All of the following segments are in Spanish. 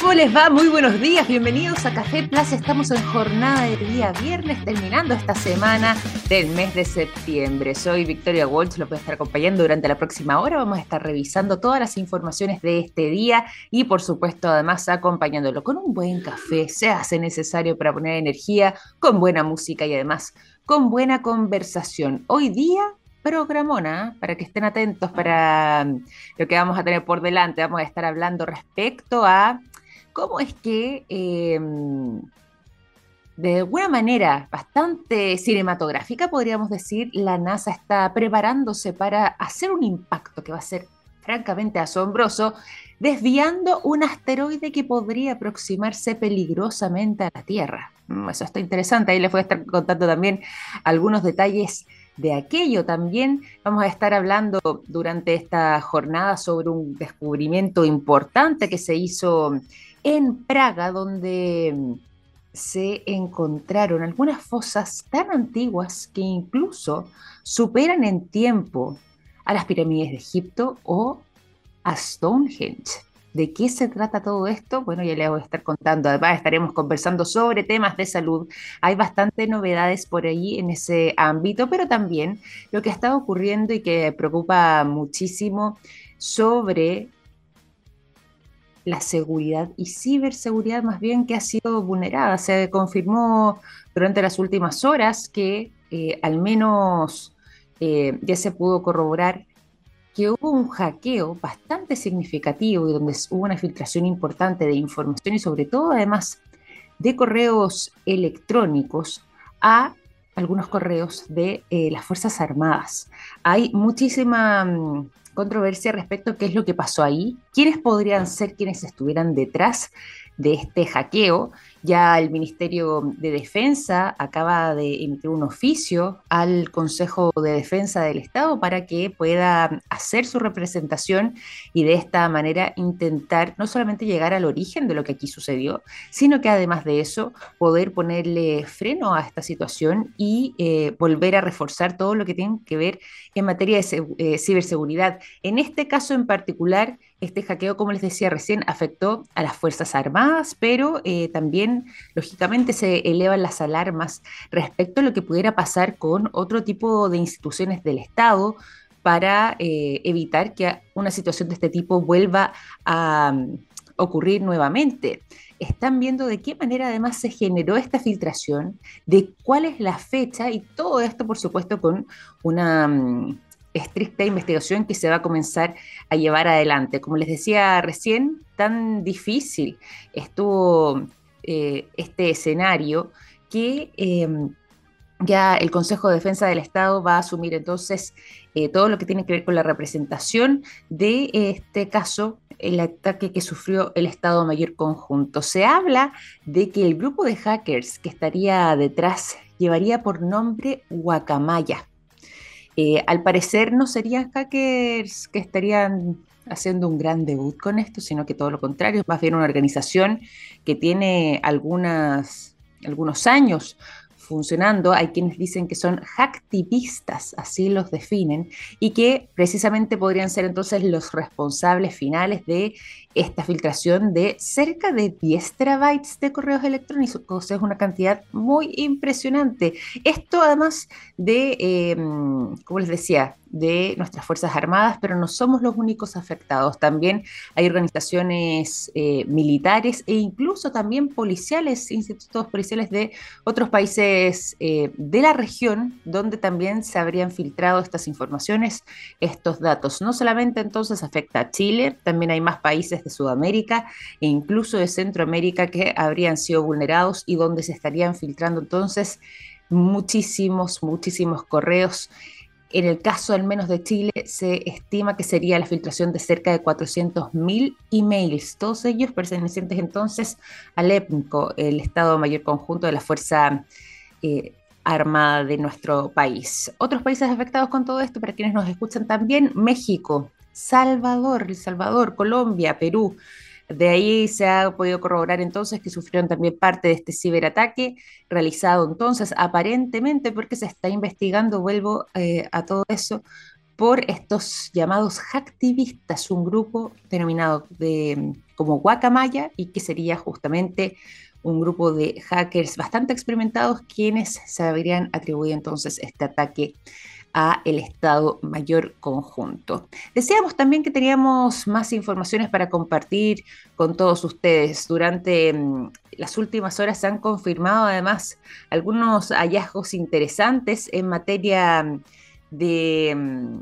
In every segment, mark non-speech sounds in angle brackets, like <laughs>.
¿Cómo les va? Muy buenos días, bienvenidos a Café Plaza. Estamos en jornada de día viernes, terminando esta semana del mes de septiembre. Soy Victoria Walsh, lo voy a estar acompañando durante la próxima hora. Vamos a estar revisando todas las informaciones de este día y, por supuesto, además acompañándolo con un buen café, se hace necesario para poner energía, con buena música y además con buena conversación. Hoy día programona, para que estén atentos para lo que vamos a tener por delante. Vamos a estar hablando respecto a cómo es que em, de alguna manera bastante cinematográfica, podríamos decir, la NASA está preparándose para hacer un impacto que va a ser francamente asombroso, desviando un asteroide que podría aproximarse peligrosamente a la Tierra. Mm, eso está interesante, ahí les voy a estar contando también algunos detalles de aquello. También vamos a estar hablando durante esta jornada sobre un descubrimiento importante que se hizo en Praga, donde mm, se encontraron algunas fosas tan antiguas que incluso superan en tiempo a las pirámides de Egipto o a Stonehenge. ¿De qué se trata todo esto? Bueno, ya les voy a estar contando. Además, estaremos conversando sobre temas de salud. Hay bastantes novedades por ahí en ese ámbito, pero también lo que está ocurriendo y que preocupa muchísimo sobre la seguridad y ciberseguridad más bien que ha sido vulnerada. Se confirmó durante las últimas horas que eh, al menos eh, ya se pudo corroborar que hubo un hackeo bastante significativo y donde hubo una filtración importante de información y sobre todo además de correos electrónicos a algunos correos de eh, las Fuerzas Armadas. Hay muchísima mm, controversia respecto a qué es lo que pasó ahí, quiénes podrían ser quienes estuvieran detrás de este hackeo. Ya el Ministerio de Defensa acaba de emitir un oficio al Consejo de Defensa del Estado para que pueda hacer su representación y de esta manera intentar no solamente llegar al origen de lo que aquí sucedió, sino que además de eso poder ponerle freno a esta situación y eh, volver a reforzar todo lo que tiene que ver en materia de eh, ciberseguridad. En este caso en particular, este hackeo, como les decía recién, afectó a las Fuerzas Armadas, pero eh, también, lógicamente, se elevan las alarmas respecto a lo que pudiera pasar con otro tipo de instituciones del Estado para eh, evitar que una situación de este tipo vuelva a mm, ocurrir nuevamente. Están viendo de qué manera además se generó esta filtración, de cuál es la fecha y todo esto, por supuesto, con una mm, estricta investigación que se va a comenzar a llevar adelante. Como les decía recién, tan difícil estuvo eh, este escenario que em, ya el Consejo de Defensa del Estado va a asumir entonces eh, todo lo que tiene que ver con la representación de este caso, el ataque que sufrió el Estado Mayor Conjunto. Se habla de que el grupo de hackers que estaría detrás llevaría por nombre Guacamaya. Eh, al parecer no serían hackers que estarían haciendo un gran debut con esto, sino que todo lo contrario, más bien una organización que tiene algunos años funcionando, hay quienes dicen que son hacktivistas, así los definen, y que precisamente podrían ser entonces los responsables finales de esta filtración de cerca de 10 terabytes de correos electrónicos, es una cantidad muy impresionante. Esto además de, em, como les decía, de nuestras Fuerzas Armadas, pero no somos los únicos afectados. También hay organizaciones eh, militares e incluso también policiales, institutos policiales de otros países eh, de la región, donde también se habrían filtrado estas informaciones, estos datos. No solamente entonces afecta a Chile, también hay más países de Sudamérica e incluso de Centroamérica que habrían sido vulnerados y donde se estarían filtrando entonces muchísimos, muchísimos correos en el caso al menos de Chile, se estima que sería la filtración de cerca de 400.000 emails, todos ellos pertenecientes entonces al EPCO, el Estado Mayor Conjunto de la Fuerza eh, Armada de nuestro país. Otros países afectados con todo esto, para quienes nos escuchan también, México, Salvador, El Salvador, Colombia, Perú, de ahí se ha podido corroborar entonces que sufrieron también parte de este ciberataque realizado entonces aparentemente porque se está investigando, vuelvo eh, a todo eso, por estos llamados hacktivistas, un grupo denominado de como Guacamaya y que sería justamente un grupo de hackers bastante experimentados quienes se habrían atribuido entonces este ataque a el Estado Mayor Conjunto. Decíamos también que teníamos más informaciones para compartir con todos ustedes. Durante mm, las últimas horas se han confirmado además algunos hallazgos interesantes en materia mm, de mm,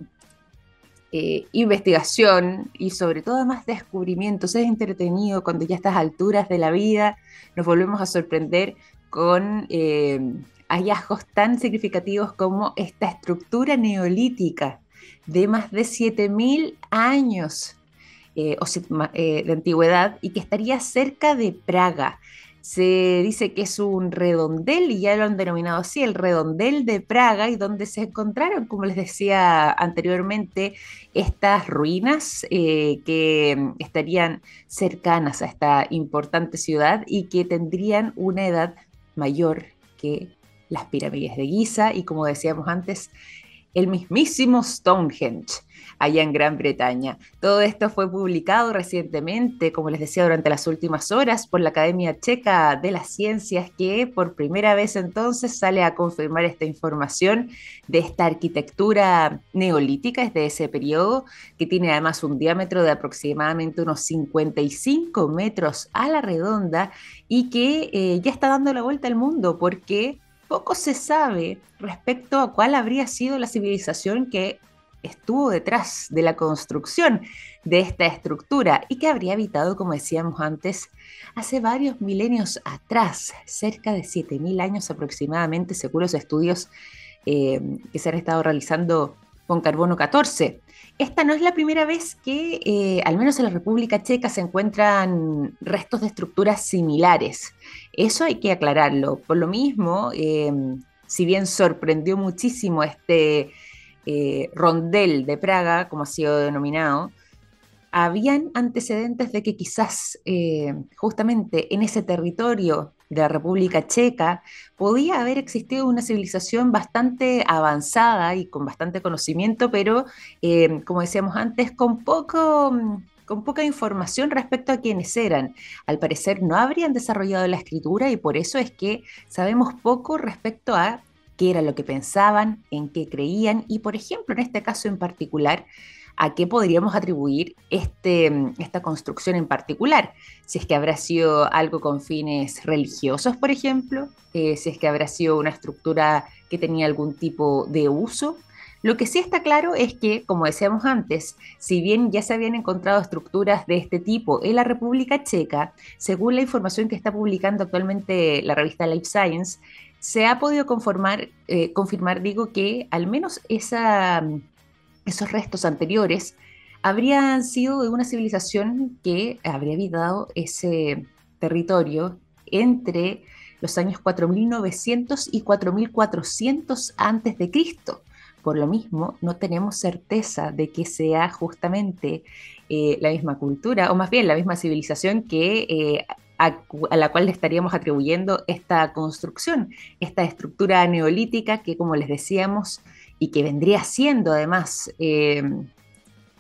eh, investigación y sobre todo además descubrimientos. Es entretenido cuando ya a estas alturas de la vida nos volvemos a sorprender con eh, hallazgos tan significativos como esta estructura neolítica de más de 7.000 años eh, eh, de antigüedad y que estaría cerca de Praga. Se dice que es un redondel, y ya lo han denominado así, el redondel de Praga, y donde se encontraron, como les decía anteriormente, estas ruinas eh, que estarían cercanas a esta importante ciudad y que tendrían una edad mayor que las pirámides de Giza y, como decíamos antes, el mismísimo Stonehenge allá en Gran Bretaña. Todo esto fue publicado recientemente, como les decía, durante las últimas horas por la Academia Checa de las Ciencias, que por primera vez entonces sale a confirmar esta información de esta arquitectura neolítica, es de ese periodo, que tiene además un diámetro de aproximadamente unos 55 metros a la redonda y que eh, ya está dando la vuelta al mundo porque poco se sabe respecto a cuál habría sido la civilización que estuvo detrás de la construcción de esta estructura y que habría habitado, como decíamos antes, hace varios milenios atrás, cerca de 7.000 años aproximadamente, según los estudios eh, que se han estado realizando con carbono 14. Esta no es la primera vez que, eh, al menos en la República Checa, se encuentran restos de estructuras similares. Eso hay que aclararlo. Por lo mismo, eh, si bien sorprendió muchísimo este eh, rondel de Praga, como ha sido denominado, habían antecedentes de que quizás justamente en ese territorio de la República Checa, podía haber existido una civilización bastante avanzada y con bastante conocimiento, pero eh, como decíamos antes, con poco con poca información respecto a quiénes eran. Al parecer no habrían desarrollado la escritura y por eso es que sabemos poco respecto a qué era lo que pensaban, en qué creían y, por ejemplo, en este caso en particular, a qué podríamos atribuir este, esta construcción en particular. Si es que habrá sido algo con fines religiosos, por ejemplo, eh, si es que habrá sido una estructura que tenía algún tipo de uso. Lo que sí está claro es que, como decíamos antes, si bien ya se habían encontrado estructuras de este tipo en la República Checa, según la información que está publicando actualmente la revista Life Science, se ha podido conformar, eh, confirmar, digo, que al menos esa esos restos anteriores habrían sido de una civilización que habría habitado ese territorio entre los años 4900 y 4400 antes de Cristo. Por lo mismo, no tenemos certeza de que sea justamente eh, la misma cultura, o más bien la misma civilización que eh, a, la cual le estaríamos atribuyendo esta construcción, esta estructura neolítica que, como les decíamos, y que vendría siendo además eh,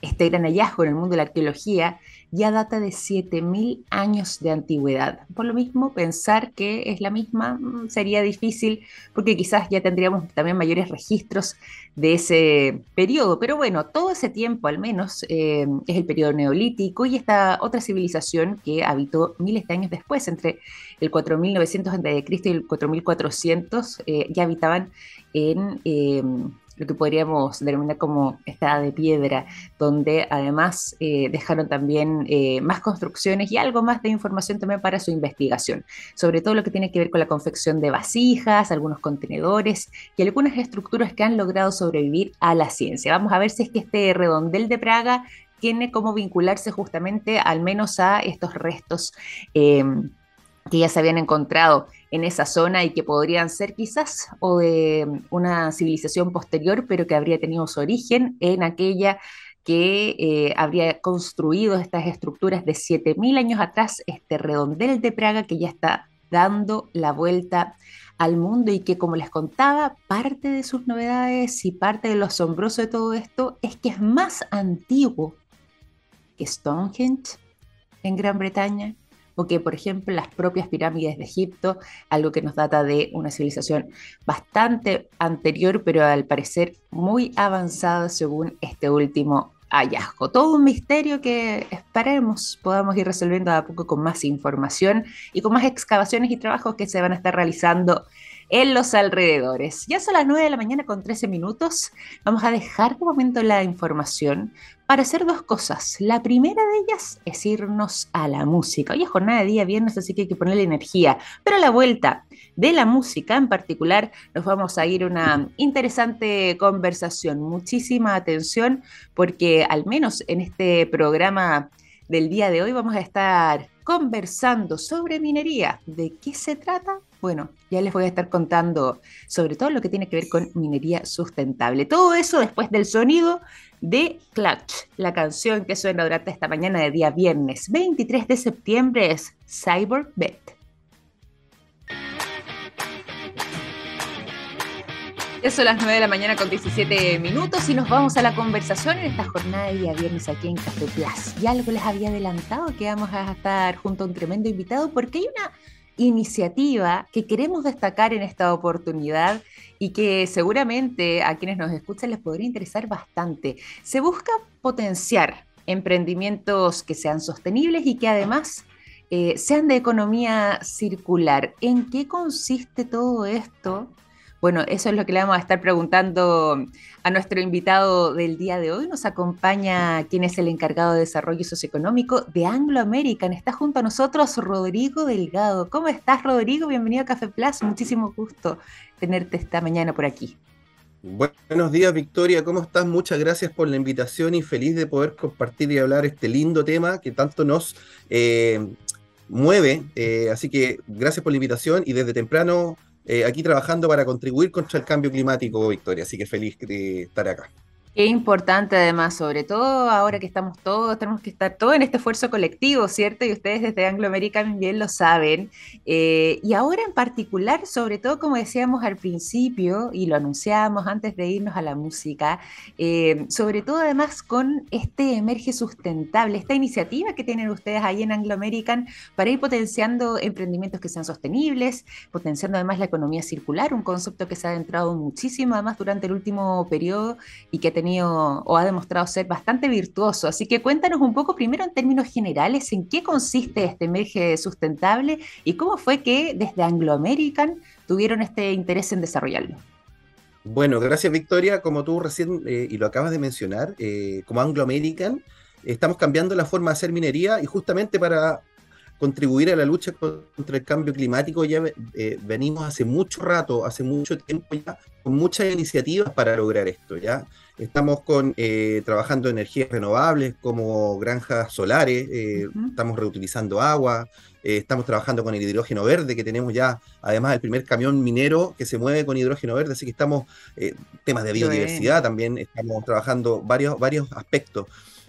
este gran hallazgo en el mundo de la arqueología, ya data de 7.000 años de antigüedad. Por lo mismo, pensar que es la misma mm, sería difícil porque quizás ya tendríamos también mayores registros de ese periodo. Pero bueno, todo ese tiempo al menos eh, es el periodo neolítico y esta otra civilización que habitó miles de años después, entre el 4900 a.C. y el 4400, eh, ya habitaban en lo que podríamos denominar como estada de piedra, donde además eh, dejaron también eh, más construcciones y algo más de información también para su investigación, sobre todo lo que tiene que ver con la confección de vasijas, algunos contenedores y algunas estructuras que han logrado sobrevivir a la ciencia. Vamos a ver si es que este redondel de Praga tiene cómo vincularse justamente al menos a estos restos. Eh, que ya se habían encontrado en esa zona y que podrían ser quizás o de una civilización posterior, pero que habría tenido su origen en aquella que eh, habría construido estas estructuras de 7.000 años atrás, este redondel de Praga que ya está dando la vuelta al mundo y que, como les contaba, parte de sus novedades y parte de lo asombroso de todo esto es que es más antiguo que Stonehenge en Gran Bretaña, o por ejemplo, las propias pirámides de Egipto, algo que nos data de una civilización bastante anterior, pero al parecer muy avanzada según este último hallazgo. Todo un misterio que esperemos podamos ir resolviendo a poco con más información y con más excavaciones y trabajos que se van a estar realizando en los alrededores. Ya son las 9 de la mañana con 13 minutos. Vamos a dejar de momento la información para hacer dos cosas. La primera de ellas es irnos a la música. Hoy es jornada de día viernes, así que hay que ponerle energía. Pero a la vuelta de la música en particular, nos vamos a ir a una interesante conversación. Muchísima atención, porque al menos en este programa del día de hoy vamos a estar conversando sobre minería. ¿De qué se trata? Bueno, ya les voy a estar contando sobre todo lo que tiene que ver con minería sustentable. Todo eso después del sonido de Clutch, la canción que suena durante esta mañana de día viernes 23 de septiembre es Cyber Bet. Eso son las 9 de la mañana con 17 minutos y nos vamos a la conversación en esta jornada de día viernes aquí en Café Plus. Ya algo les había adelantado que vamos a estar junto a un tremendo invitado porque hay una iniciativa que queremos destacar en esta oportunidad y que seguramente a quienes nos escuchan les podría interesar bastante. Se busca potenciar emprendimientos que sean sostenibles y que además eh, sean de economía circular. ¿En qué consiste todo esto? Bueno, eso es lo que le vamos a estar preguntando a nuestro invitado del día de hoy. Nos acompaña quien es el encargado de desarrollo socioeconómico de Anglo American. Está junto a nosotros Rodrigo Delgado. ¿Cómo estás, Rodrigo? Bienvenido a Café Plus. Muchísimo gusto tenerte esta mañana por aquí. Buenos días, Victoria. ¿Cómo estás? Muchas gracias por la invitación y feliz de poder compartir y hablar este lindo tema que tanto nos eh, mueve. Eh, así que gracias por la invitación y desde temprano eh, aquí trabajando para contribuir contra el cambio climático, Victoria. Así que feliz de estar acá. Qué importante además, sobre todo ahora que estamos todos, tenemos que estar todos en este esfuerzo colectivo, ¿cierto? Y ustedes desde Anglo American bien lo saben. Eh, y ahora en particular, sobre todo como decíamos al principio y lo anunciábamos antes de irnos a la música, eh, sobre todo además con este Emerge Sustentable, esta iniciativa que tienen ustedes ahí en Anglo American para ir potenciando emprendimientos que sean sostenibles, potenciando además la economía circular, un concepto que se ha adentrado muchísimo además durante el último periodo y que ha tenido o ha demostrado ser bastante virtuoso. Así que cuéntanos un poco primero en términos generales en qué consiste este emerge sustentable y cómo fue que desde Anglo American tuvieron este interés en desarrollarlo. Bueno, gracias Victoria. Como tú recién eh, y lo acabas de mencionar, eh, como Anglo American, estamos cambiando la forma de hacer minería y justamente para contribuir a la lucha contra el cambio climático ya eh, venimos hace mucho rato, hace mucho tiempo ya, con muchas iniciativas para lograr esto, ¿ya? Estamos con, eh, trabajando en energías renovables como granjas solares, eh, estamos reutilizando agua, eh, estamos trabajando con el hidrógeno verde, que tenemos ya además el primer camión minero que se mueve con hidrógeno verde, así que estamos, temas de biodiversidad también, estamos trabajando varios, varios aspectos.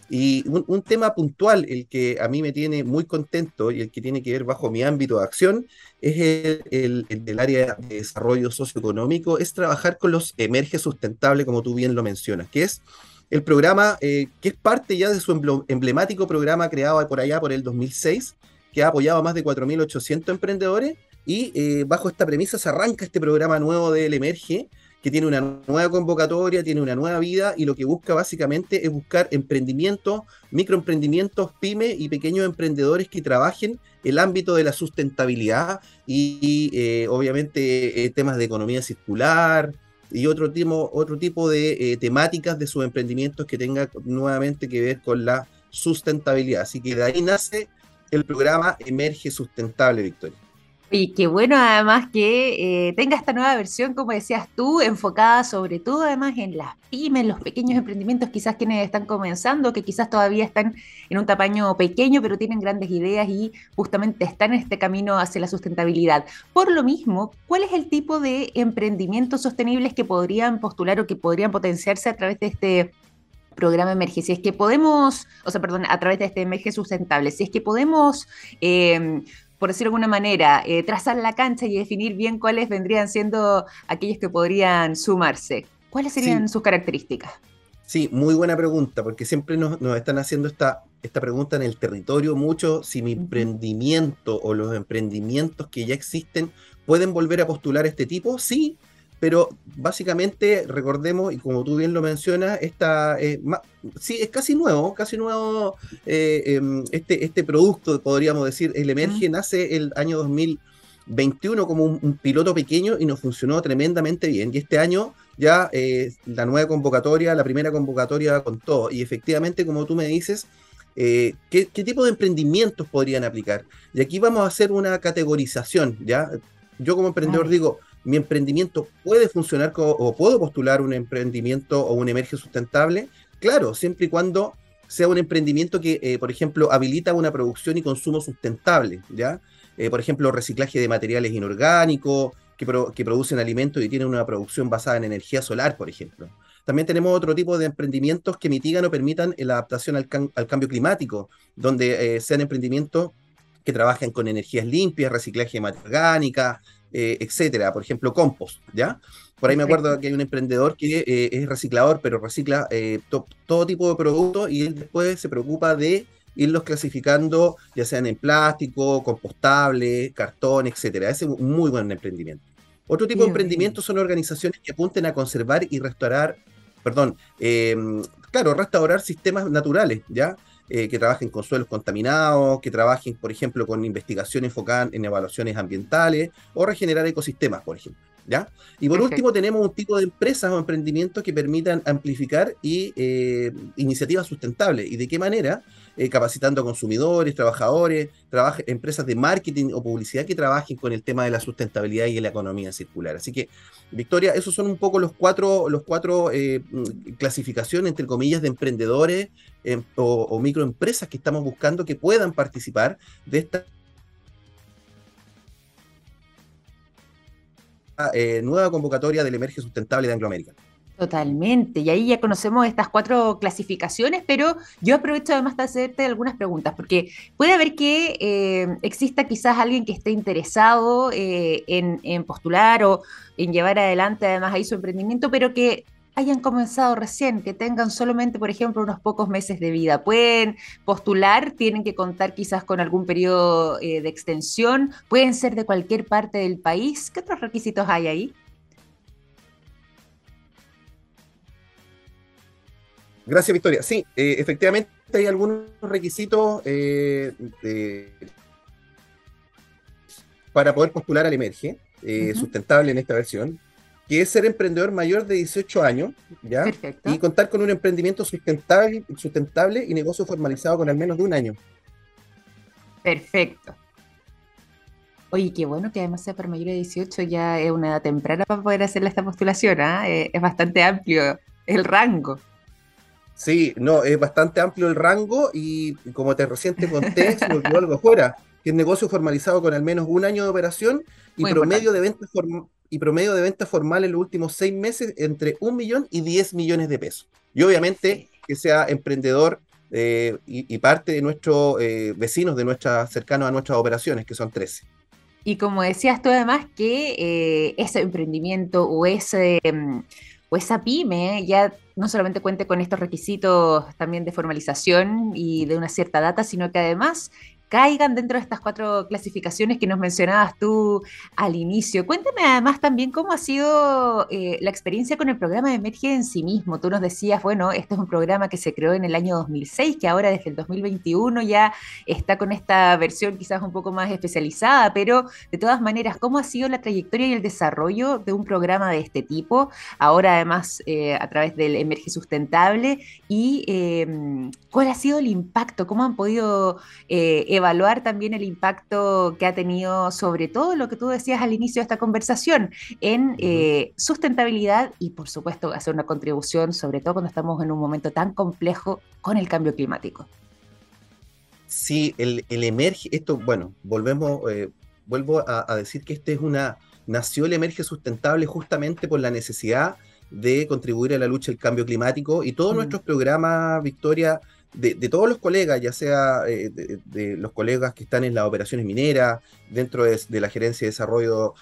Y un, tema puntual, el que a mí me tiene muy contento y el que tiene que ver bajo mi ámbito de acción, es el, del área de desarrollo socioeconómico, es trabajar con los emerge sustentable, como tú bien lo mencionas, que es el programa eh, que es parte ya de su emblemático programa creado por allá por el 2006, que ha apoyado a más de 4.800 emprendedores. Y eh, bajo esta premisa se arranca este programa nuevo del Emerge, que tiene una nueva convocatoria, tiene una nueva vida y lo que busca básicamente es buscar emprendimientos, microemprendimientos, pymes y pequeños emprendedores que trabajen el ámbito de la sustentabilidad y, eh, obviamente eh, temas de economía circular y otro tipo, otro tipo de eh, temáticas de sus emprendimientos que tengan nuevamente que ver con la sustentabilidad. Así que de ahí nace el programa Emerge Sustentable, Victoria. Y qué bueno además que eh, tenga esta nueva versión, como decías tú, enfocada sobre todo además en las pymes, los pequeños emprendimientos, quizás quienes están comenzando, que quizás todavía están en un tamaño pequeño, pero tienen grandes ideas y justamente están en este camino hacia la sustentabilidad. Por lo mismo, ¿cuál es el tipo de emprendimientos sostenibles que podrían postular o que podrían potenciarse a través de este programa Emerge, si es que podemos, o sea, perdón, a través de este Emerge Sustentable, si es que podemos eh, por decirlo de alguna manera, eh, trazar la cancha y definir bien cuáles vendrían siendo aquellos que podrían sumarse. ¿Cuáles serían sus características? Sí, muy buena pregunta, porque siempre nos, están haciendo esta esta pregunta en el territorio mucho, si mi emprendimiento o los emprendimientos que ya existen pueden volver a postular este tipo, sí, pero básicamente recordemos, y como tú bien lo mencionas, esta, eh, sí, es casi nuevo, casi nuevo eh, em, este, este producto, podríamos decir, el Emerge nace el año 2021 como un, piloto pequeño y nos funcionó tremendamente bien. Y este año ya eh, la nueva convocatoria, la primera convocatoria con todo. Y efectivamente, como tú me dices, ¿qué, ¿qué, tipo de emprendimientos podrían aplicar? Y aquí vamos a hacer una categorización, ¿ya? Yo como emprendedor digo, mi emprendimiento puede funcionar o puedo postular un emprendimiento o un emerge sustentable, claro, siempre y cuando sea un emprendimiento que, eh, por ejemplo, habilita una producción y consumo sustentable, ¿ya? Eh, por ejemplo, reciclaje de materiales inorgánicos, que, producen alimentos y tienen una producción basada en energía solar, por ejemplo. También tenemos otro tipo de emprendimientos que mitigan o permitan la adaptación al, cambio climático, donde eh, sean emprendimientos que trabajen con energías limpias, reciclaje de materia orgánica, eh, etcétera. Por ejemplo, compost, ¿ya? Por ahí me acuerdo que hay un emprendedor que eh, es reciclador, pero recicla eh, todo tipo de productos y él después se preocupa de irlos clasificando, ya sean en plástico, compostable, cartón, etcétera. Ese es un muy buen emprendimiento. Otro tipo de emprendimientos son organizaciones que apunten a conservar y restaurar, perdón, claro, restaurar sistemas naturales, ¿ya? Eh, que trabajen con suelos contaminados, que trabajen, por ejemplo, con investigación enfocada en evaluaciones ambientales o regenerar ecosistemas, por ejemplo. ¿Ya? Y por último, tenemos un tipo de empresas o emprendimientos que permitan amplificar y eh, iniciativas sustentables. ¿Y de qué manera? Eh, capacitando a consumidores, trabajadores, empresas de marketing o publicidad que trabajen con el tema de la sustentabilidad y la economía circular. Así que, Victoria, esos son un poco los cuatro, los cuatro mm, clasificaciones, entre comillas, de emprendedores Em, o, microempresas que estamos buscando que puedan participar de esta eh, nueva convocatoria del Emerge Sustentable de Angloamérica. Totalmente, y ahí ya conocemos estas cuatro clasificaciones, pero yo aprovecho además de hacerte algunas preguntas, porque puede haber que eh, exista quizás alguien que esté interesado eh, en, postular o en llevar adelante además ahí su emprendimiento, pero que hayan comenzado recién, que tengan solamente, por ejemplo, unos pocos meses de vida. Pueden postular, tienen que contar quizás con algún periodo eh, de extensión, pueden ser de cualquier parte del país. ¿Qué otros requisitos hay ahí? Gracias, Victoria. Sí, eh, efectivamente hay algunos requisitos eh, para poder postular al Emerge, sustentable en esta versión que es ser emprendedor mayor de 18 años, ¿ya? Y contar con un emprendimiento sustentable, sustentable y negocio formalizado con al menos de un año. Perfecto. Oye, qué bueno que además sea para mayor de 18, ya es una edad temprana para poder hacerle esta postulación, ¿ah? eh, es bastante amplio el rango. Sí, no, es bastante amplio el rango y como te recién te conté, se <laughs> me algo fuera, que es negocio formalizado con al menos un año de operación y promedio de ventas y promedio de venta formal en los últimos seis meses entre un millón y diez millones de pesos. Y obviamente que sea emprendedor eh, y, parte de nuestros eh, vecinos, de nuestras cercanos a nuestras operaciones, que son 13. Y como decías tú además que eh, ese emprendimiento o ese mm, o esa pyme ya no solamente cuente con estos requisitos también de formalización y de una cierta data, sino que además caigan dentro de estas cuatro clasificaciones que nos mencionabas tú al inicio. Cuéntame además también cómo ha sido eh, la experiencia con el programa de Emerge en sí mismo. Tú nos decías, bueno, este es un programa que se creó en el año 2006, que ahora desde el 2021 ya está con esta versión quizás un poco más especializada, pero de todas maneras, ¿cómo ha sido la trayectoria y el desarrollo de un programa de este tipo? Ahora además eh, a través del Emerge Sustentable y em, cuál ha sido el impacto, cómo han podido... Eh, evaluar también el impacto que ha tenido sobre todo lo que tú decías al inicio de esta conversación en eh, sustentabilidad y por supuesto hacer una contribución, sobre todo cuando estamos en un momento tan complejo con el cambio climático. Sí, el, emerge, esto, bueno, volvemos, eh, vuelvo a, decir que este es una, nació el emerge sustentable justamente por la necesidad de contribuir a la lucha del cambio climático y todos nuestros programas, Victoria, de, todos los colegas, ya sea eh, de, los colegas que están en las operaciones mineras, dentro de, la gerencia de desarrollo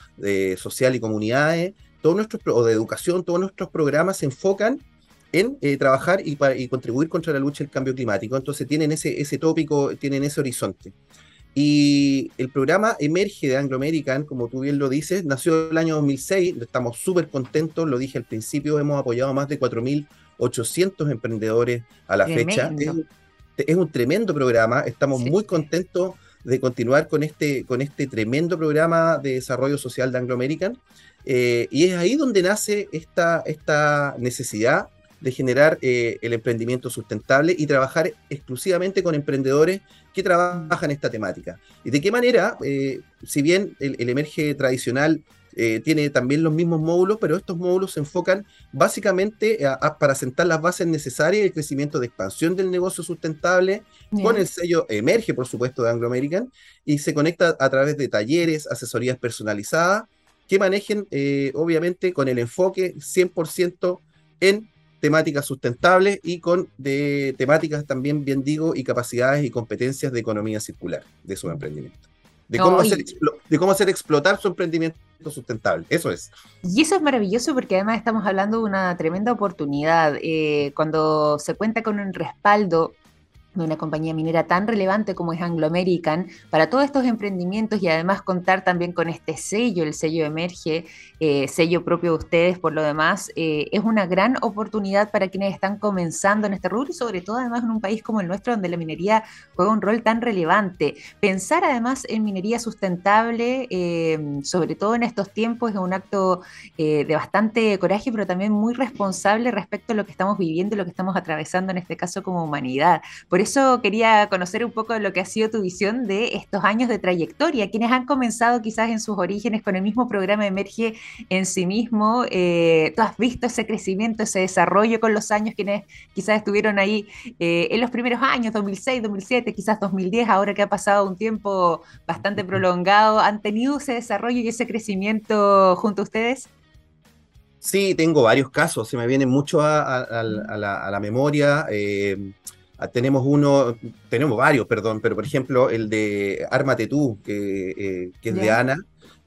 social y comunidades, todos nuestros, o de educación, todos nuestros programas se enfocan en eh, trabajar y, y, contribuir contra la lucha del cambio climático. Entonces tienen ese, ese tópico, tienen ese horizonte. Y el programa emerge de Anglo American, como tú bien lo dices, nació el año 2006, estamos súper contentos, lo dije al principio, hemos apoyado a más de 4.800 emprendedores a la fecha. Es, un tremendo programa, estamos muy contentos de continuar con este, con este tremendo programa de desarrollo social de Anglo American. Eh, y es ahí donde nace esta, esta necesidad de generar eh, el emprendimiento sustentable y trabajar exclusivamente con emprendedores que trabajan esta temática. ¿Y de qué manera? Eh, si bien el, emerge tradicional eh, tiene también los mismos módulos, pero estos módulos se enfocan básicamente para sentar las bases necesarias y el crecimiento de expansión del negocio sustentable, con el sello Emerge, por supuesto, de Anglo American, y se conecta a través de talleres, asesorías personalizadas, que manejen, obviamente, con el enfoque 100% en temáticas sustentables y con de temáticas también, bien digo, y capacidades y competencias de economía circular de su emprendimiento. De, cómo hacer, de cómo hacer explotar su emprendimiento sustentable. Eso es. Y eso es maravilloso porque además estamos hablando de una tremenda oportunidad. Eh, cuando se cuenta con un respaldo de una compañía minera tan relevante como es Anglo American para todos estos emprendimientos y además contar también con este sello, el sello Emerge, eh, sello propio de ustedes por lo demás, eh, es una gran oportunidad para quienes están comenzando en este rubro y sobre todo además en un país como el nuestro donde la minería juega un rol tan relevante. Pensar además en minería sustentable, eh, sobre todo en estos tiempos, es un acto de bastante coraje, pero también muy responsable respecto a lo que estamos viviendo, lo que estamos atravesando en este caso como humanidad. Por eso quería conocer un poco de lo que ha sido tu visión de estos años de trayectoria, quienes han comenzado quizás en sus orígenes con el mismo programa Emerge en sí mismo. Eh, tú has visto ese crecimiento, ese desarrollo con los años, quienes quizás estuvieron ahí eh, en los primeros años, 2006, 2007, quizás 2010, ahora que ha pasado un tiempo bastante prolongado, ¿han tenido ese desarrollo y ese crecimiento junto a ustedes? Sí, tengo varios casos, se me vienen mucho a, la, memoria. Eh, tenemos uno, tenemos varios, perdón, pero por ejemplo el de Armate tú, que, eh, que es de Ana,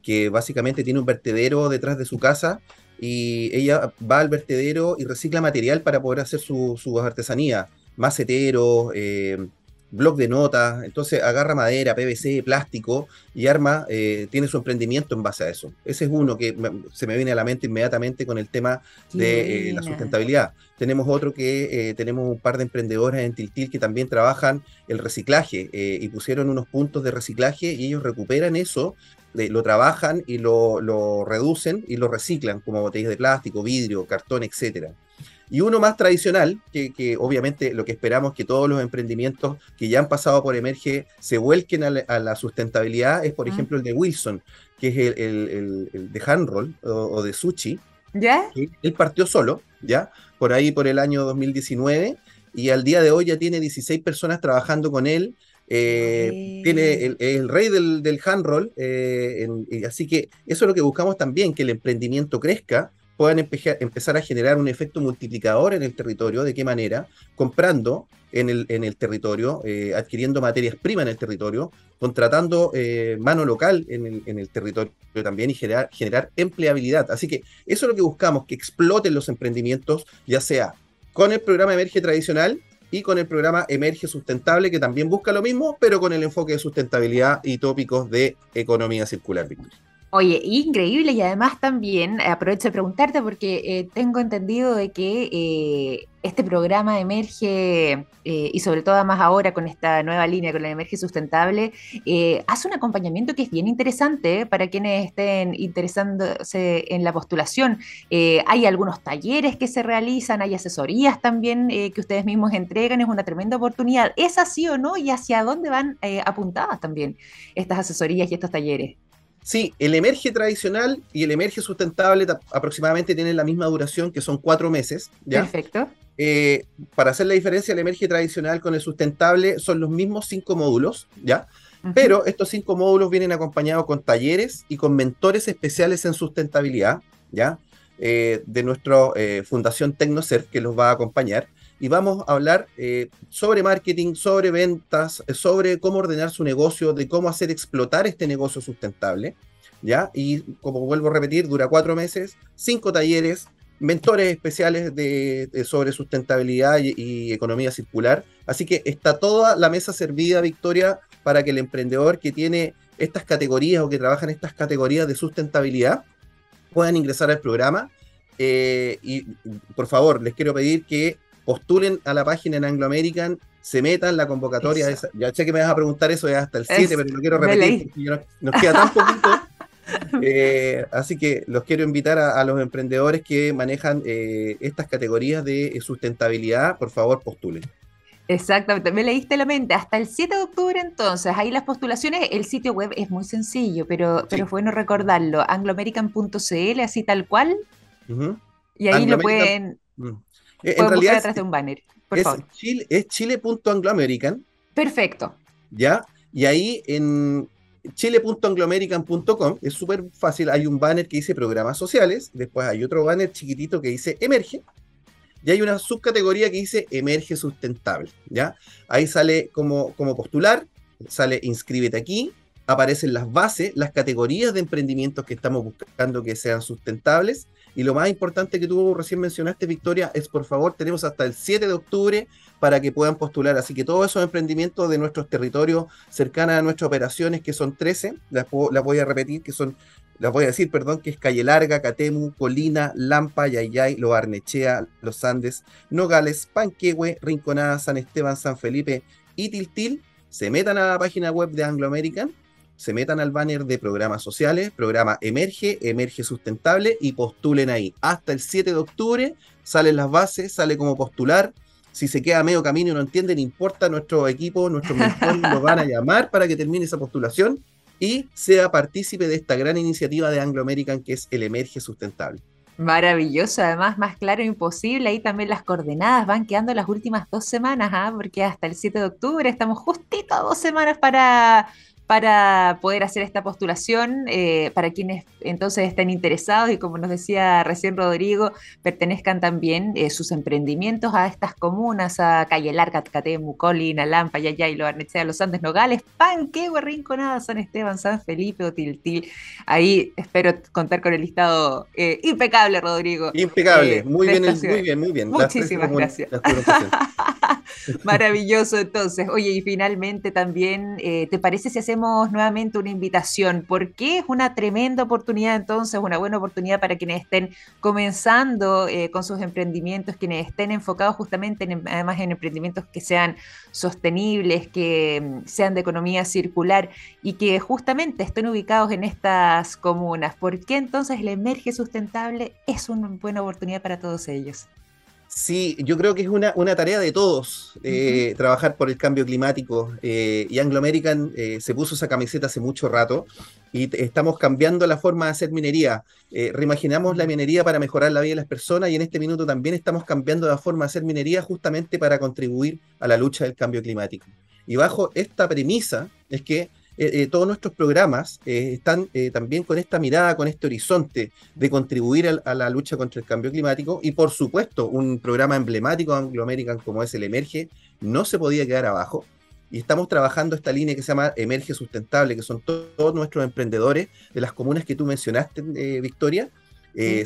que básicamente tiene un vertedero detrás de su casa y ella va al vertedero y recicla material para poder hacer sus su artesanías, maceteros, eh, blog de notas, entonces agarra madera, PVC, plástico y arma, eh, tiene su emprendimiento en base a eso. Ese es uno que se me viene a la mente inmediatamente con el tema de eh, la sustentabilidad. Tenemos otro que eh, tenemos un par de emprendedores en Tiltil que también trabajan el reciclaje y pusieron unos puntos de reciclaje y ellos recuperan eso, lo trabajan y lo, lo reducen y lo reciclan como botellas de plástico, vidrio, cartón, etcétera. Y uno más tradicional, que, obviamente lo que esperamos que todos los emprendimientos que ya han pasado por Emerge se vuelquen a la, sustentabilidad, es por mm. ejemplo el de Wilson, que es el, de Handroll o, de Sushi. ¿Ya? él partió solo, ¿ya? Por ahí por el año 2019 y al día de hoy ya tiene 16 personas trabajando con él. Eh, tiene el, el, rey del, del handroll, eh, así que eso es lo que buscamos también, que el emprendimiento crezca puedan empezar a generar un efecto multiplicador en el territorio. ¿De qué manera? Comprando en el, en el territorio, eh, adquiriendo materias primas en el territorio, contratando eh, mano local en el, en el, territorio también y generar, empleabilidad. Así que eso es lo que buscamos, que exploten los emprendimientos, ya sea con el programa Emerge tradicional y con el programa Emerge Sustentable, que también busca lo mismo, pero con el enfoque de sustentabilidad y tópicos de economía circular. Oye, increíble y además también eh, aprovecho de preguntarte porque eh, tengo entendido de que eh, este programa emerge y sobre todo más ahora con esta nueva línea con la emerge sustentable hace un acompañamiento que es bien interesante para quienes estén interesándose en la postulación. hay algunos talleres que se realizan, hay asesorías también que ustedes mismos entregan, es una tremenda oportunidad. ¿Es así o no? ¿Y hacia dónde van apuntadas también estas asesorías y estos talleres? Sí, el emerge tradicional y el emerge sustentable aproximadamente tienen la misma duración, que son cuatro meses. Perfecto. Eh, para hacer la diferencia, el emerge tradicional con el sustentable son los mismos cinco módulos, ¿ya? Pero estos cinco módulos vienen acompañados con talleres y con mentores especiales en sustentabilidad, ¿ya? Eh, de nuestra eh, Fundación Tecnocer, que los va a acompañar y vamos a hablar eh, sobre marketing, sobre ventas, eh, sobre cómo ordenar su negocio, de cómo hacer explotar este negocio sustentable. ¿Ya? Y como vuelvo a repetir, dura cuatro meses, cinco talleres, mentores especiales de, sobre sustentabilidad y, economía circular. Así que está toda la mesa servida, Victoria, para que el emprendedor que tiene estas categorías o que trabaja en estas categorías de sustentabilidad puedan ingresar al programa. Eh, y por favor, les quiero pedir que postulen a la página en Anglo American, se metan la convocatoria. ya sé que me vas a preguntar eso hasta el 7, pero no quiero repetir porque nos queda tan poquito. <laughs> Eh, así que los quiero invitar a, los emprendedores que manejan eh, estas categorías de sustentabilidad, por favor, postulen. Exactamente, me leíste la mente. Hasta el 7 de octubre, entonces, ahí las postulaciones, el sitio web es muy sencillo, pero, pero es bueno recordarlo. angloamerican.cl, así tal cual. Y ahí lo pueden. Mm. Eh, en realidad. Detrás de un banner, por es favor. Chile, es chile.angloamerican. Perfecto. ¿Ya? Y ahí en chile.angloamerican.com es súper fácil. Hay un banner que dice programas sociales. Después hay otro banner chiquitito que dice emerge. Y hay una subcategoría que dice emerge sustentable. ¿ya? Ahí sale como, como postular, sale inscríbete aquí, aparecen las bases, las categorías de emprendimientos que estamos buscando que sean sustentables y lo más importante que tú recién mencionaste, Victoria, es por favor, tenemos hasta el 7 de octubre para que puedan postular. Así que todos esos emprendimientos de nuestros territorios cercanos a nuestras operaciones, que son 13, las, voy a repetir, que son, las voy a decir, perdón, que es Calle Larga, Catemu, Colina, Lampa, Yayay, Lo Arnechea, Los Andes, Nogales, Panquehue, Rinconada, San Esteban, San Felipe y Tiltil. Se metan a la página web de Anglo American se metan al banner de programas sociales, programa Emerge, Emerge Sustentable y postulen ahí. Hasta el 7 de octubre salen las bases, sale como postular. Si se queda medio camino y no entiende, no importa, nuestro equipo, nuestros <laughs> mentores lo van a llamar para que termine esa postulación y sea partícipe de esta gran iniciativa de Anglo American que es el Emerge Sustentable. Maravilloso, además más claro imposible. Ahí también las coordenadas van quedando las últimas dos semanas, ¿ah? porque hasta el 7 de octubre estamos justito a dos semanas para para poder hacer esta postulación, eh, para quienes entonces estén interesados y como nos decía recién Rodrigo, pertenezcan también eh, sus emprendimientos a estas comunas, a Calle Larga, Catemu, Colina, Lampa, Yayay, Arnechea, Los Andes, Nogales, Panquehue, Rinconada, San Esteban, San Felipe o Tiltil. Ahí espero contar con el listado eh, impecable, Rodrigo. Impecable, muy bien, muy bien, muy bien. Muchísimas gracias. <laughs> Maravilloso entonces. Oye, y finalmente también, ¿te parece si hacemos nuevamente una invitación, porque es una tremenda oportunidad entonces, una buena oportunidad para quienes estén comenzando eh, con sus emprendimientos, quienes estén enfocados justamente en, además en emprendimientos que sean sostenibles, que mm, sean de economía circular y que justamente estén ubicados en estas comunas. ¿Por qué entonces el emerge sustentable es una buena oportunidad para todos ellos? Sí, yo creo que es una, una tarea de todos eh, trabajar por el cambio climático. Eh, y Anglo American eh, se puso esa camiseta hace mucho rato y estamos cambiando la forma de hacer minería. reimaginamos la minería para mejorar la vida de las personas y en este minuto también estamos cambiando la forma de hacer minería justamente para contribuir a la lucha del cambio climático. Y bajo esta premisa es que todos nuestros programas eh, están también con esta mirada, con este horizonte de contribuir a, la lucha contra el cambio climático. Y por supuesto un programa emblemático Anglo American como es el Emerge no se podía quedar abajo. Y estamos trabajando esta línea que se llama Emerge Sustentable, que son todos nuestros emprendedores de las comunas que tú mencionaste, Victoria,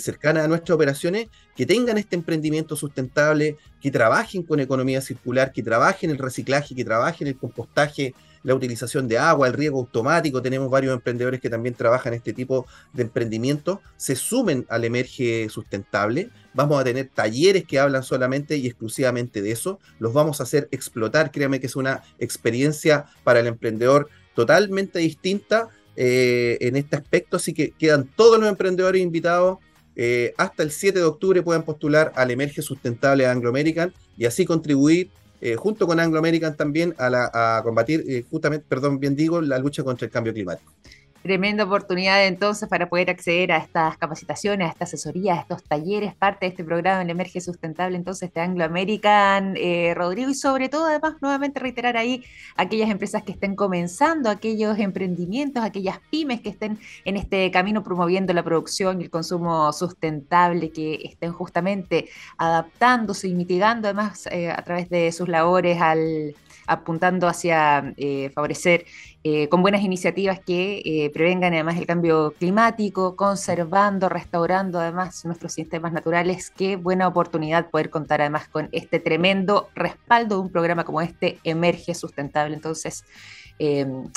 cercanas a nuestras operaciones, que tengan este emprendimiento sustentable, que trabajen con economía circular, que trabajen el reciclaje, que trabajen el compostaje, la utilización de agua, el riego automático. Tenemos varios emprendedores que también trabajan este tipo de emprendimientos. Se sumen al emerge sustentable. Vamos a tener talleres que hablan solamente y exclusivamente de eso. Los vamos a hacer explotar. Créame que es una experiencia para el emprendedor totalmente distinta eh, en este aspecto. Así que quedan todos los emprendedores invitados. Eh, hasta el 7 de octubre pueden postular al Emerge Sustentable Anglo American y así contribuir eh, junto con Anglo American también a, la, a combatir, eh, justamente, perdón, bien digo, la lucha contra el cambio climático. Tremenda oportunidad entonces para poder acceder a estas capacitaciones, a esta asesoría, a estos talleres, parte de este programa en Emerge Sustentable, entonces de Anglo American, eh, Rodrigo, y sobre todo además nuevamente reiterar ahí aquellas empresas que estén comenzando, aquellos emprendimientos, aquellas pymes que estén en este camino promoviendo la producción y el consumo sustentable, que estén justamente adaptándose y mitigando además eh, a través de sus labores al apuntando hacia eh, favorecer eh, con buenas iniciativas que eh, prevengan además el cambio climático, conservando, restaurando además nuestros sistemas naturales. Qué buena oportunidad poder contar además con este tremendo respaldo de un programa como este, Emerge Sustentable. Entonces, em,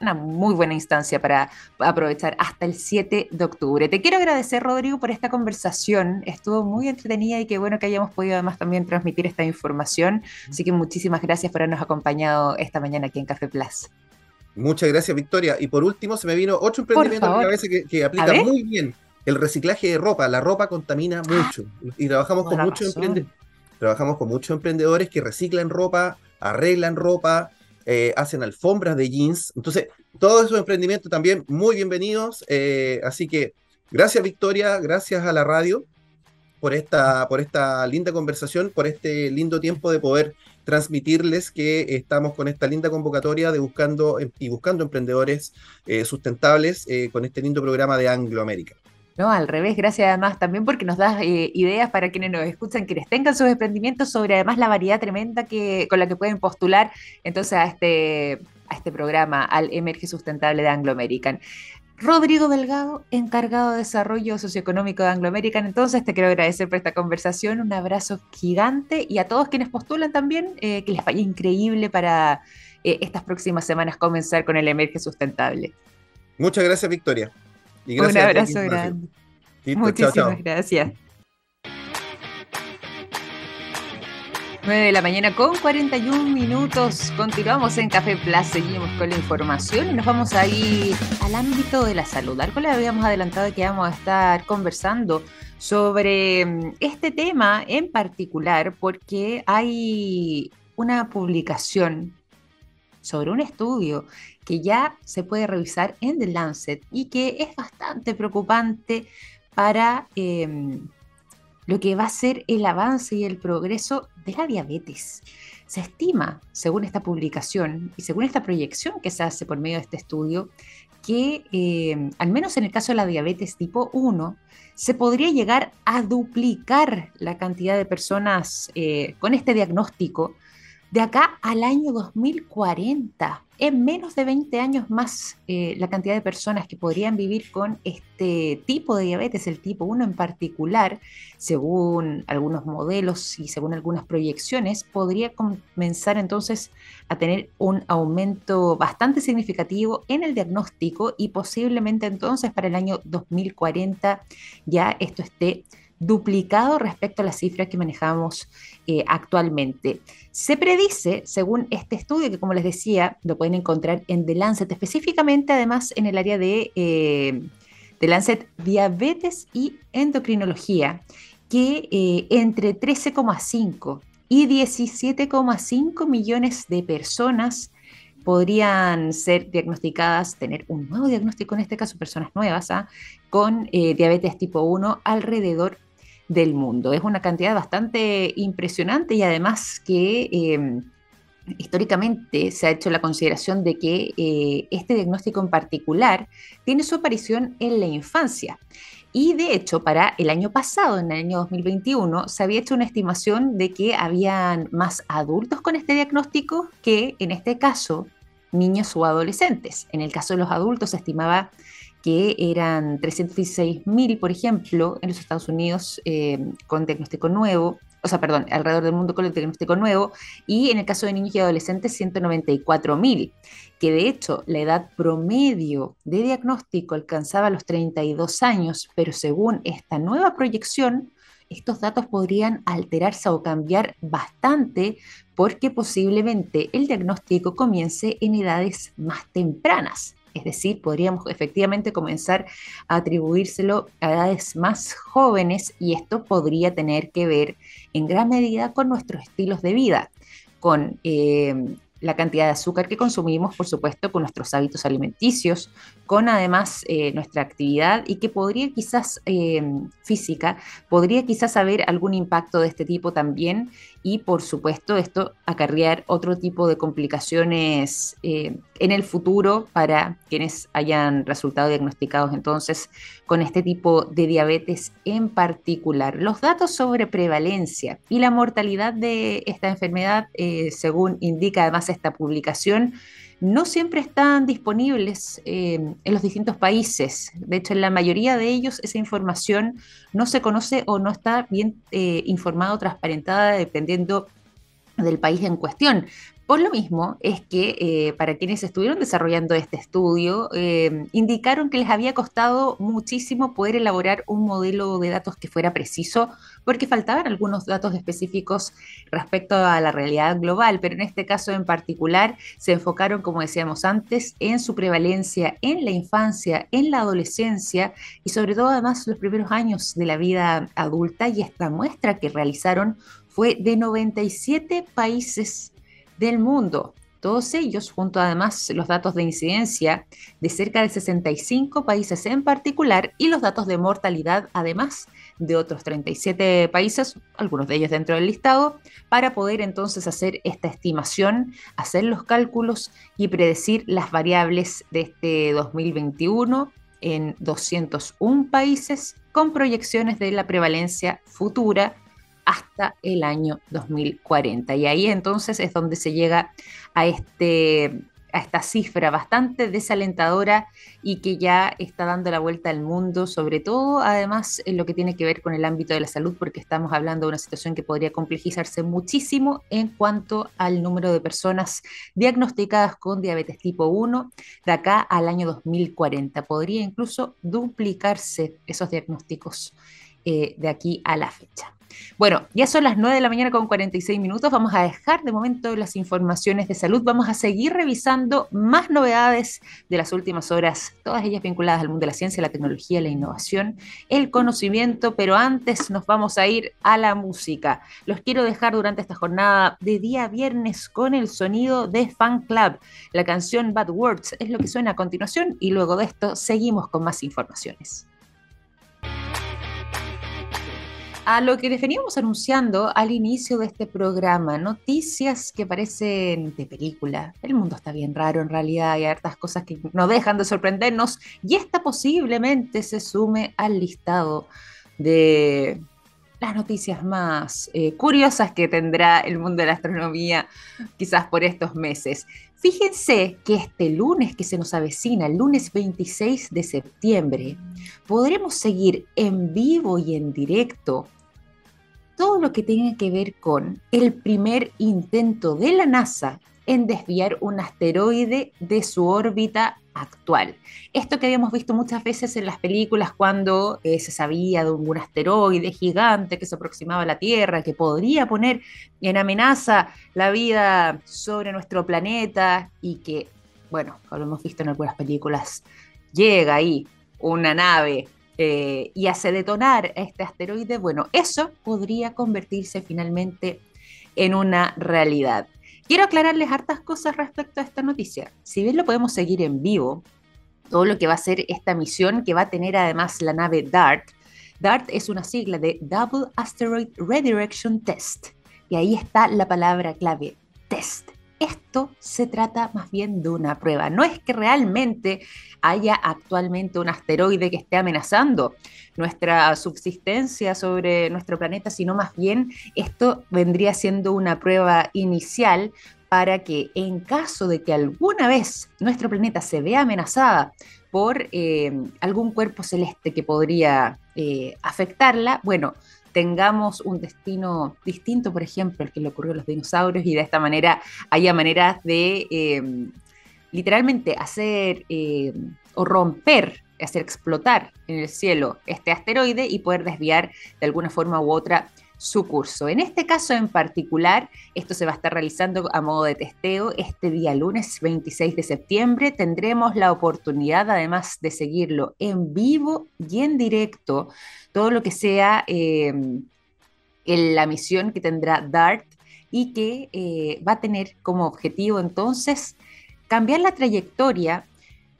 una muy buena instancia para aprovechar hasta el 7 de octubre. Te quiero agradecer, Rodrigo, por esta conversación. Estuvo muy entretenida y qué bueno que hayamos podido además también transmitir esta información. Así que muchísimas gracias por habernos acompañado esta mañana aquí en Café Plus. Muchas gracias, Victoria. Y por último, se me vino otro emprendimiento a la cabeza que, aplica muy bien. El reciclaje de ropa. La ropa contamina ah, mucho. Y trabajamos con muchos emprendedores. Trabajamos con muchos emprendedores que reciclan ropa, arreglan ropa, eh, hacen alfombras de jeans. Entonces, todos esos emprendimientos también muy bienvenidos. Eh, así que gracias, Victoria, gracias a la radio por esta, por esta linda conversación, por este lindo tiempo de poder transmitirles que estamos con esta linda convocatoria de buscando y buscando emprendedores eh, sustentables eh, con este lindo programa de Anglo América. No, al revés, gracias además también porque nos das eh, ideas para quienes nos escuchan, quienes tengan sus emprendimientos sobre además la variedad tremenda que, con la que pueden postular entonces a este, a este programa, al Emerge Sustentable de Anglo American. Rodrigo Delgado, encargado de desarrollo socioeconómico de Anglo American. Entonces, te quiero agradecer por esta conversación, un abrazo gigante y a todos quienes postulan también, eh, que les vaya increíble para eh, estas próximas semanas comenzar con el Emerge Sustentable. Muchas gracias, Victoria. un abrazo grande. Muchísimas gracias. 9 de la mañana con 41 minutos. Continuamos en Café Plus, seguimos con la información y nos vamos a ir al ámbito de la salud. Algo le habíamos adelantado que vamos a estar conversando sobre mm, este tema en particular porque hay una publicación sobre un estudio que ya se puede revisar en The Lancet y que es bastante preocupante para... Em, lo que va a ser el avance y el progreso de la diabetes. Se estima, según esta publicación y según esta proyección que se hace por medio de este estudio, que eh, al menos en el caso de la diabetes tipo 1, se podría llegar a duplicar la cantidad de personas eh, con este diagnóstico de acá al año 2040. En menos de 20 años más, eh, la cantidad de personas que podrían vivir con este tipo de diabetes, el tipo 1 en particular, según algunos modelos y según algunas proyecciones, podría comenzar entonces a tener un aumento bastante significativo en el diagnóstico y posiblemente entonces para el año 2040 ya esto esté duplicado respecto a las cifras que manejamos eh, actualmente. Se predice, según este estudio, que como les decía, lo pueden encontrar en The Lancet, específicamente además en el área de eh, The Lancet Diabetes y Endocrinología, que eh, entre 13,5 y 17,5 millones de personas podrían ser diagnosticadas, tener un nuevo diagnóstico, en este caso personas nuevas, ¿ah? con diabetes tipo 1 alrededor del mundo. Es una cantidad bastante impresionante y además que em, históricamente se ha hecho la consideración de que eh, este diagnóstico en particular tiene su aparición en la infancia. Y de hecho, para el año pasado, en el año 2021, se había hecho una estimación de que habían más adultos con este diagnóstico que, en este caso, niños o adolescentes. En el caso de los adultos se estimaba que eran 316.000, por ejemplo, en los Estados Unidos eh, con diagnóstico nuevo, o sea, perdón, alrededor del mundo con el diagnóstico nuevo, y en el caso de niños y adolescentes, 194.000, que de hecho la edad promedio de diagnóstico alcanzaba los 32 años, pero según esta nueva proyección, estos datos podrían alterarse o cambiar bastante porque posiblemente el diagnóstico comience en edades más tempranas. Es decir, podríamos efectivamente comenzar a atribuírselo a edades más jóvenes y esto podría tener que ver en gran medida con nuestros estilos de vida, con eh, la cantidad de azúcar que consumimos, por supuesto, con nuestros hábitos alimenticios, con además eh, nuestra actividad y que podría quizás eh, física, podría quizás haber algún impacto de este tipo también y por supuesto esto acarrear otro tipo de complicaciones eh, en el futuro para quienes hayan resultado diagnosticados entonces con este tipo de diabetes en particular. Los datos sobre prevalencia y la mortalidad de esta enfermedad, según indica además esta publicación, no siempre están disponibles eh, en los distintos países. De hecho, en la mayoría de ellos esa información no se conoce o no está bien eh, informada o transparentada dependiendo del país en cuestión. Por lo mismo es que eh, para quienes estuvieron desarrollando este estudio, eh, indicaron que les había costado muchísimo poder elaborar un modelo de datos que fuera preciso, porque faltaban algunos datos específicos respecto a la realidad global, pero en este caso en particular se enfocaron, como decíamos antes, en su prevalencia en la infancia, en la adolescencia y sobre todo además los primeros años de la vida adulta y esta muestra que realizaron fue de 97 países del mundo. Todos ellos, junto además los datos de incidencia de cerca de 65 países en particular y los datos de mortalidad, además de otros 37 países, algunos de ellos dentro del listado, para poder entonces hacer esta estimación, hacer los cálculos y predecir las variables de este 2021 en 201 países con proyecciones de la prevalencia futura hasta el año 2040. Y ahí entonces es donde se llega a, este, a esta cifra bastante desalentadora y que ya está dando la vuelta al mundo, sobre todo además en lo que tiene que ver con el ámbito de la salud, porque estamos hablando de una situación que podría complejizarse muchísimo en cuanto al número de personas diagnosticadas con diabetes tipo 1 de acá al año 2040. Podría incluso duplicarse esos diagnósticos eh, de aquí a la fecha. Bueno, ya son las 9 de la mañana con 46 minutos. Vamos a dejar de momento las informaciones de salud. Vamos a seguir revisando más novedades de las últimas horas, todas ellas vinculadas al mundo de la ciencia, la tecnología, la innovación, el conocimiento, pero antes nos vamos a ir a la música. Los quiero dejar durante esta jornada de día viernes con el sonido de Fan Club. La canción Bad Words es lo que suena a continuación y luego de esto seguimos con más informaciones. A lo que veníamos anunciando al inicio de este programa, noticias que parecen de película. El mundo está bien raro en realidad, hay hartas cosas que no dejan de sorprendernos y esta posiblemente se sume al listado de las noticias más eh, curiosas que tendrá el mundo de la astronomía quizás por estos meses. Fíjense que este lunes que se nos avecina, el lunes 26 de septiembre, podremos seguir en vivo y en directo todo lo que tiene que ver con el primer intento de la NASA en desviar un asteroide de su órbita actual. Esto que habíamos visto muchas veces en las películas cuando eh, se sabía de un asteroide gigante que se aproximaba a la Tierra, que podría poner en amenaza la vida sobre nuestro planeta y que, bueno, como hemos visto en algunas películas, llega ahí una nave eh, y hace detonar este asteroide, bueno, eso podría convertirse finalmente en una realidad. Quiero aclararles hartas cosas respecto a esta noticia. Si bien lo podemos seguir en vivo, todo lo que va a ser esta misión, que va a tener además la nave DART, DART es una sigla de Double Asteroid Redirection Test. Y ahí está la palabra clave, test esto se trata más bien de una prueba. No es que realmente haya actualmente un asteroide que esté amenazando nuestra subsistencia sobre nuestro planeta, sino más bien esto vendría siendo una prueba inicial para que en caso de que alguna vez nuestro planeta se vea amenazada por eh, algún cuerpo celeste que podría eh, afectarla, bueno, tengamos un destino distinto, por ejemplo, el que le ocurrió a los dinosaurios y de esta manera haya maneras de em, literalmente hacer em, o romper, hacer explotar en el cielo este asteroide y poder desviar de alguna forma u otra su curso. En este caso en particular, esto se va a estar realizando a modo de testeo este día lunes 26 de septiembre. Tendremos la oportunidad además de seguirlo en vivo y en directo, todo lo que sea en la misión que tendrá DART y que eh, va a tener como objetivo entonces cambiar la trayectoria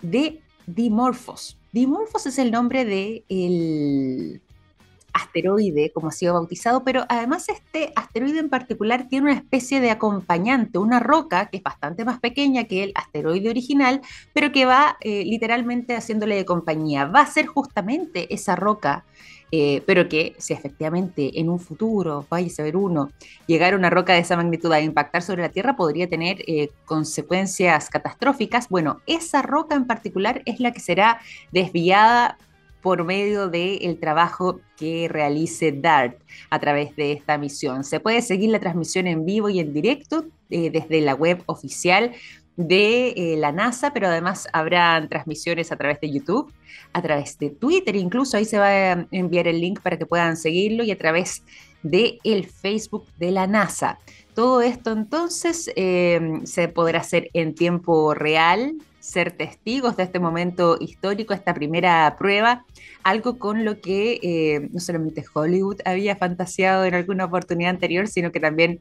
de Dimorphos. Dimorphos es el nombre de el asteroide, como ha sido bautizado, pero además este asteroide en particular tiene una especie de acompañante, una roca que es bastante más pequeña que el asteroide original, pero que va eh, literalmente haciéndole de compañía. Va a ser justamente esa roca eh, pero que si efectivamente en un futuro, vaya a ver uno, llegara una roca de esa magnitud a impactar sobre la Tierra, podría tener eh, consecuencias catastróficas. Bueno, esa roca en particular es la que será desviada por medio del trabajo que realice DART a través de esta misión. Se puede seguir la transmisión en vivo y en directo eh, desde la web oficial de eh, la NASA, pero además habrán transmisiones a través de YouTube, a través de Twitter, incluso ahí se va a enviar el link para que puedan seguirlo y a través de el Facebook de la NASA. Todo esto entonces eh, se podrá hacer en tiempo real, ser testigos de este momento histórico, esta primera prueba, algo con lo que eh, no solamente Hollywood había fantaseado en alguna oportunidad anterior, sino que también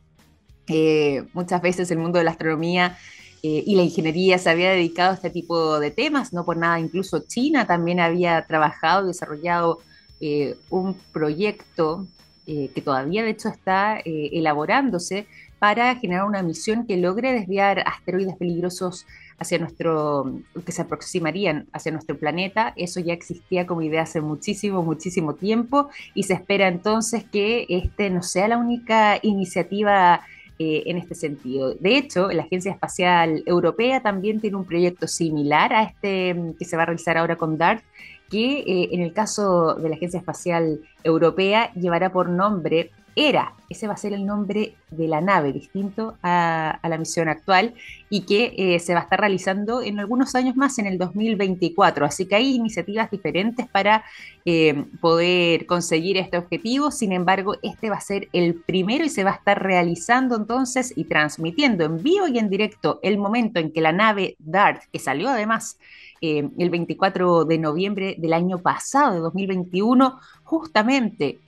muchas veces el mundo de la astronomía eh, y la ingeniería se había dedicado a este tipo de temas, no por nada, incluso China también había trabajado y desarrollado eh, un proyecto eh, que todavía de hecho está elaborándose para generar una misión que logre desviar asteroides peligrosos hacia nuestro, que se aproximarían hacia nuestro planeta. Eso ya existía como idea hace muchísimo, muchísimo tiempo y se espera entonces que este no sea la única iniciativa eh, en este sentido. De hecho, la Agencia Espacial Europea también tiene un proyecto similar a este mm, que se va a realizar ahora con DART, que eh, en el caso de la Agencia Espacial Europea llevará por nombre ERA. Ese va a ser el nombre de la nave, distinto a, la misión actual, y que eh, se va a estar realizando en algunos años más, en el 2024. Así que hay iniciativas diferentes para eh, poder conseguir este objetivo. Sin embargo, este va a ser el primero y se va a estar realizando entonces y transmitiendo en vivo y en directo el momento en que la nave DART, que salió además eh, el 24 de noviembre del año pasado, de 2021, justamente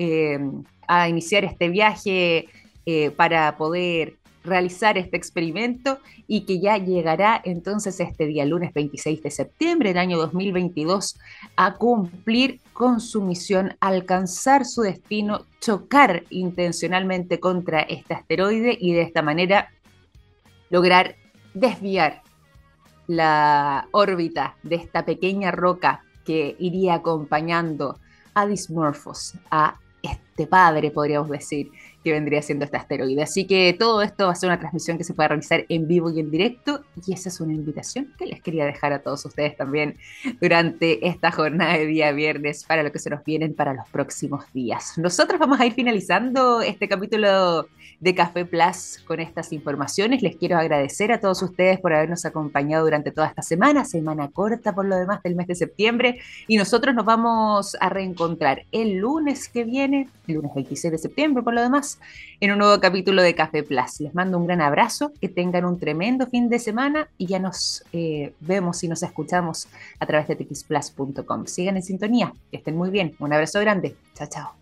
a iniciar este viaje eh, para poder realizar este experimento y que ya llegará entonces este día lunes 26 de septiembre del año 2022 a cumplir con su misión, alcanzar su destino, chocar intencionalmente contra este asteroide y de esta manera lograr desviar la órbita de esta pequeña roca que iría acompañando a Dismorphos, a este padre, podríamos decir, que vendría siendo este asteroide. Así que todo esto va a ser una transmisión que se puede realizar en vivo y en directo y esa es una invitación que les quería dejar a todos ustedes también durante esta jornada de día viernes para lo que se nos vienen para los próximos días. Nosotros vamos a ir finalizando este capítulo de Café Plus con estas informaciones. Les quiero agradecer a todos ustedes por habernos acompañado durante toda esta semana, semana corta por lo demás del mes de septiembre y nosotros nos vamos a reencontrar el lunes que viene, el lunes 26 de septiembre por lo demás en un nuevo capítulo de Café Plus. Les mando un gran abrazo, que tengan un tremendo fin de semana y ya nos eh, vemos y nos escuchamos a través de txplus.com. Sigan en sintonía, que estén muy bien. Un abrazo grande. Chao, chao.